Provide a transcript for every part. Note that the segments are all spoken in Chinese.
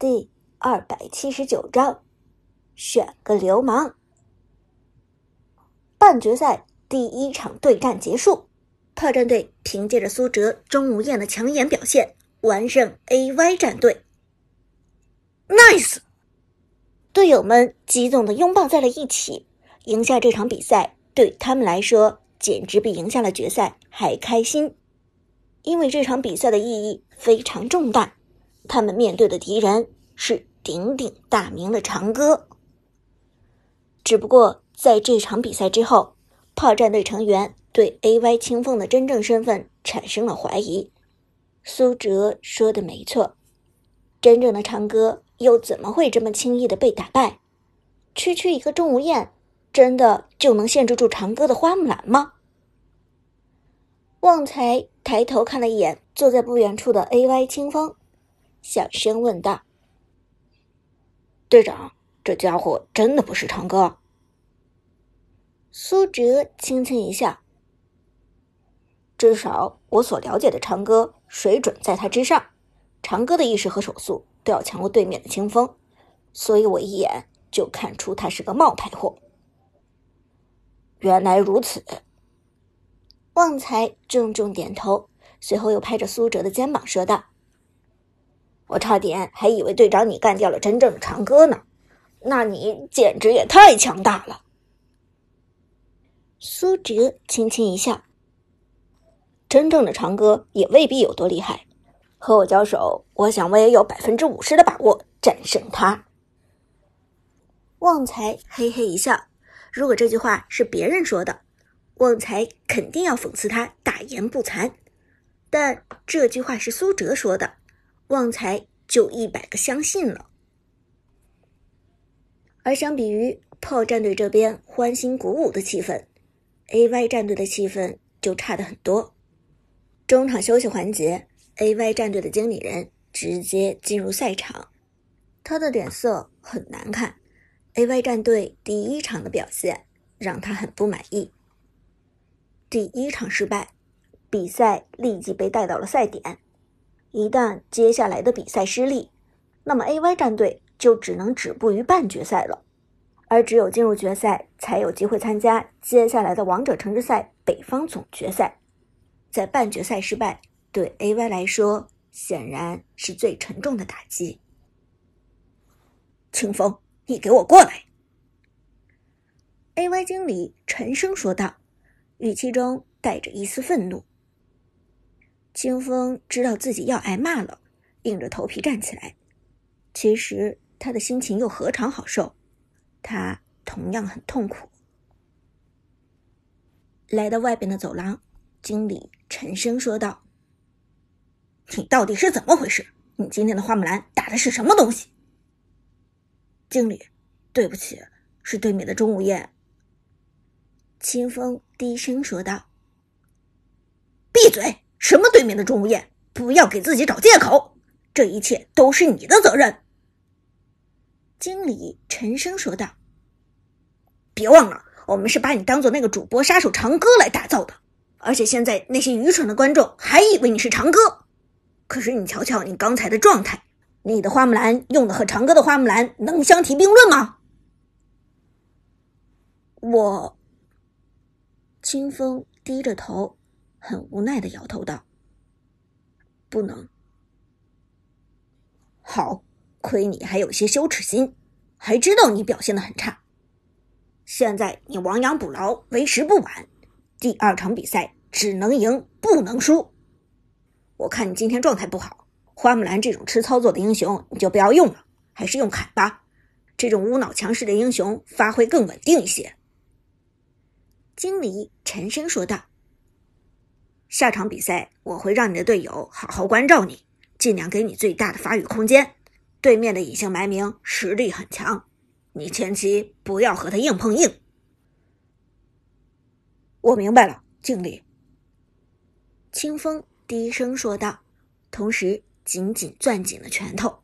第二百七十九章，选个流氓。半决赛第一场对战结束，炮战队凭借着苏哲、钟无艳的抢眼表现，完胜 AY 战队。Nice！队友们激动的拥抱在了一起，赢下这场比赛对他们来说简直比赢下了决赛还开心，因为这场比赛的意义非常重大。他们面对的敌人是鼎鼎大名的长歌。只不过在这场比赛之后，炮战队成员对 A.Y. 清风的真正身份产生了怀疑。苏哲说的没错，真正的长歌又怎么会这么轻易的被打败？区区一个钟无艳，真的就能限制住长歌的花木兰吗？旺财抬头看了一眼坐在不远处的 A.Y. 清风。小声问道：“队长，这家伙真的不是长歌？”苏哲轻轻一笑：“至少我所了解的长歌水准在他之上，长歌的意识和手速都要强过对面的清风，所以我一眼就看出他是个冒牌货。”原来如此，旺财重重点头，随后又拍着苏哲的肩膀说道。我差点还以为队长你干掉了真正的长歌呢，那你简直也太强大了。苏哲轻轻一笑，真正的长歌也未必有多厉害，和我交手，我想我也有百分之五十的把握战胜他。旺财嘿嘿一笑，如果这句话是别人说的，旺财肯定要讽刺他大言不惭，但这句话是苏哲说的。旺财就一百个相信了，而相比于炮战队这边欢欣鼓舞的气氛，AY 战队的气氛就差的很多。中场休息环节，AY 战队的经理人直接进入赛场，他的脸色很难看。AY 战队第一场的表现让他很不满意，第一场失败，比赛立即被带到了赛点。一旦接下来的比赛失利，那么 A Y 战队就只能止步于半决赛了，而只有进入决赛，才有机会参加接下来的王者城市赛北方总决赛。在半决赛失败，对 A Y 来说显然是最沉重的打击。清风，你给我过来！A Y 经理沉声说道，语气中带着一丝愤怒。清风知道自己要挨骂了，硬着头皮站起来。其实他的心情又何尝好受？他同样很痛苦。来到外边的走廊，经理沉声说道：“你到底是怎么回事？你今天的花木兰打的是什么东西？”经理，对不起，是对面的钟无艳。清风低声说道：“闭嘴！”对面的钟无艳，不要给自己找借口，这一切都是你的责任。”经理沉声说道。“别忘了，我们是把你当做那个主播杀手长歌来打造的，而且现在那些愚蠢的观众还以为你是长歌。可是你瞧瞧你刚才的状态，你的花木兰用的和长歌的花木兰能相提并论吗？”我，清风低着头。很无奈的摇头道：“不能。好，亏你还有些羞耻心，还知道你表现的很差。现在你亡羊补牢，为时不晚。第二场比赛只能赢，不能输。我看你今天状态不好，花木兰这种吃操作的英雄你就不要用了，还是用凯吧。这种无脑强势的英雄发挥更稳定一些。”经理沉声说道。下场比赛，我会让你的队友好好关照你，尽量给你最大的发育空间。对面的隐姓埋名实力很强，你前期不要和他硬碰硬。我明白了，经理。清风低声说道，同时紧紧攥紧了拳头。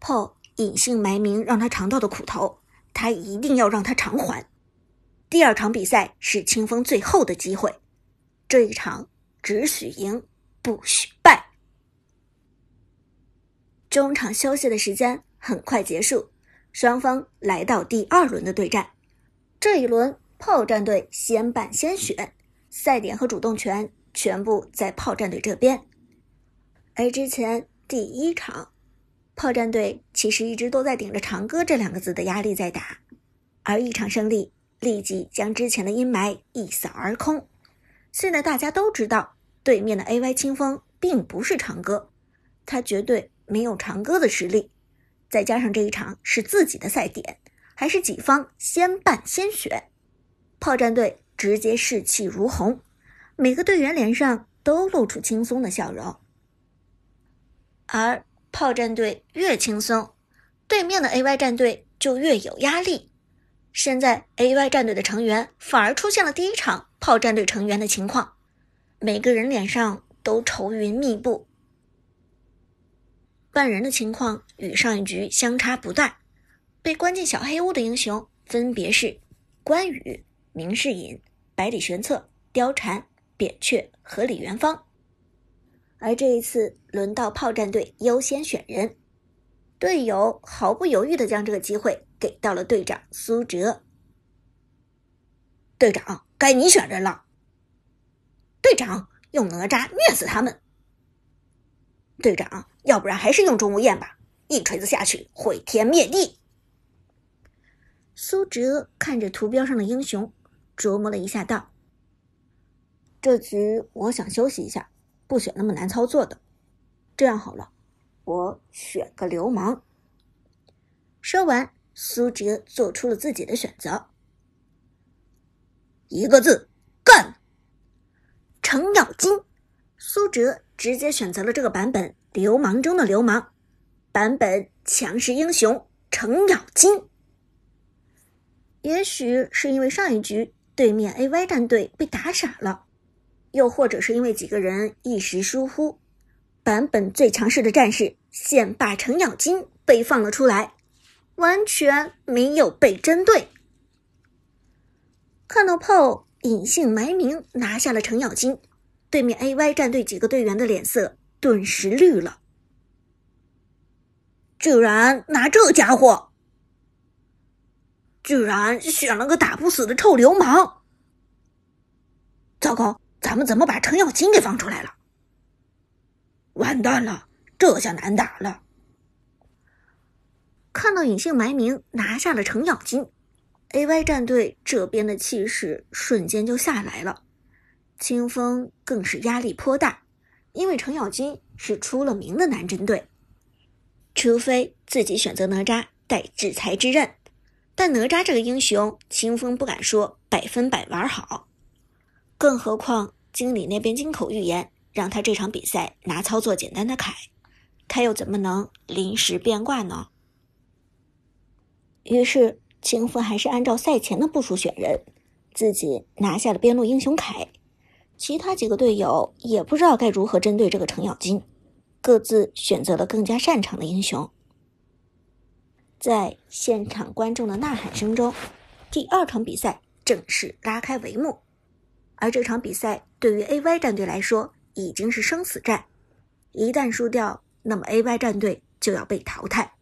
炮隐姓埋名让他尝到的苦头，他一定要让他偿还。第二场比赛是清风最后的机会。这一场只许赢，不许败。中场休息的时间很快结束，双方来到第二轮的对战。这一轮，炮战队先办先选，赛点和主动权全部在炮战队这边。而之前第一场，炮战队其实一直都在顶着“长歌”这两个字的压力在打，而一场胜利立即将之前的阴霾一扫而空。现在大家都知道，对面的 A.Y 清风并不是长歌，他绝对。没有长歌的实力，再加上这一场是自己的赛点，还是己方先办先选，炮战队直接士气如虹，每个队员脸上都露出轻松的笑容。而炮战队越轻松，对面的 A.Y 战队就越有压力。现在 A.Y 战队的成员反而出现了第一场炮战队成员的情况，每个人脸上都愁云密布。半人的情况与上一局相差不大，被关进小黑屋的英雄分别是关羽、明世隐、百里玄策、貂蝉、扁鹊和李元芳。而这一次轮到炮战队优先选人，队友毫不犹豫地将这个机会给到了队长苏哲。队长，该你选人了。队长，用哪吒虐死他们。队长。要不然还是用钟无艳吧，一锤子下去毁天灭地。苏哲看着图标上的英雄，琢磨了一下，道：“这局我想休息一下，不选那么难操作的。这样好了，我选个流氓。”说完，苏哲做出了自己的选择，一个字：干。程咬金，苏哲直接选择了这个版本。流氓中的流氓，版本强势英雄程咬金。也许是因为上一局对面 A.Y 战队被打傻了，又或者是因为几个人一时疏忽，版本最强势的战士现霸程咬金被放了出来，完全没有被针对。看到炮隐姓埋名拿下了程咬金，对面 A.Y 战队几个队员的脸色。顿时绿了，居然拿这家伙，居然选了个打不死的臭流氓！糟糕，咱们怎么把程咬金给放出来了？完蛋了，这下难打了。看到隐姓埋名拿下了程咬金，A.Y 战队这边的气势瞬间就下来了，清风更是压力颇大。因为程咬金是出了名的难针对，除非自己选择哪吒带制裁之刃，但哪吒这个英雄，清风不敢说百分百玩好。更何况经理那边金口玉言，让他这场比赛拿操作简单的凯，他又怎么能临时变卦呢？于是清风还是按照赛前的部署选人，自己拿下了边路英雄凯。其他几个队友也不知道该如何针对这个程咬金，各自选择了更加擅长的英雄。在现场观众的呐喊声中，第二场比赛正式拉开帷幕。而这场比赛对于 A.Y 战队来说已经是生死战，一旦输掉，那么 A.Y 战队就要被淘汰。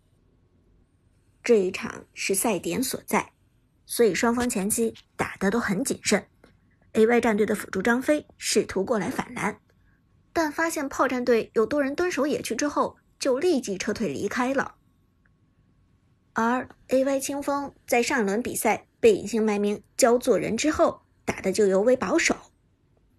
这一场是赛点所在，所以双方前期打的都很谨慎。A.Y 战队的辅助张飞试图过来反蓝，但发现炮战队有多人蹲守野区之后，就立即撤退离开了。而 A.Y 清风在上一轮比赛被隐姓埋名教做人之后，打的就尤为保守，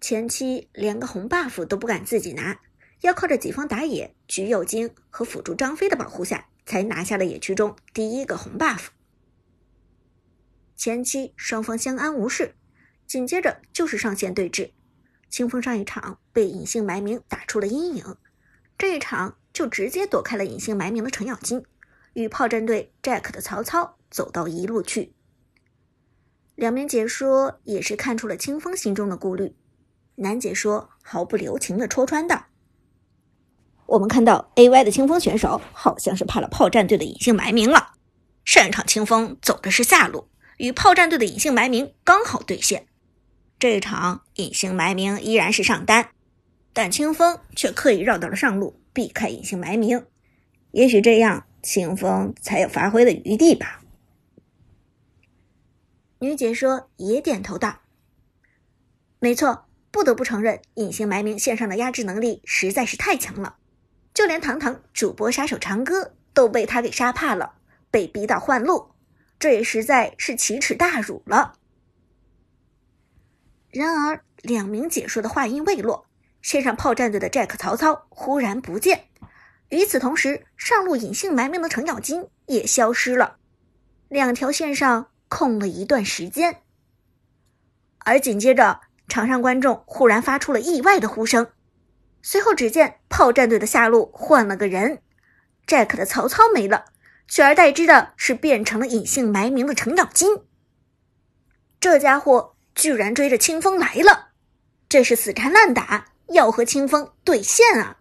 前期连个红 buff 都不敢自己拿，要靠着己方打野橘右京和辅助张飞的保护下，才拿下了野区中第一个红 buff。前期双方相安无事。紧接着就是上线对峙，清风上一场被隐姓埋名打出了阴影，这一场就直接躲开了隐姓埋名的程咬金，与炮战队 Jack 的曹操走到一路去。两名解说也是看出了清风心中的顾虑，男解说毫不留情的戳穿道：“我们看到 AY 的清风选手好像是怕了炮战队的隐姓埋名了，上一场清风走的是下路，与炮战队的隐姓埋名刚好对线。”这一场隐姓埋名依然是上单，但清风却刻意绕到了上路，避开隐姓埋名。也许这样清风才有发挥的余地吧。女解说也点头道：“没错，不得不承认，隐姓埋名线上的压制能力实在是太强了，就连堂堂主播杀手长歌都被他给杀怕了，被逼到换路，这也实在是奇耻大辱了。”然而，两名解说的话音未落，线上炮战队的 Jack 曹操忽然不见。与此同时，上路隐姓埋名的程咬金也消失了，两条线上空了一段时间。而紧接着，场上观众忽然发出了意外的呼声，随后只见炮战队的下路换了个人，Jack 的曹操没了，取而代之的是变成了隐姓埋名的程咬金。这家伙居然追着清风来了，这是死缠烂打，要和清风对线啊！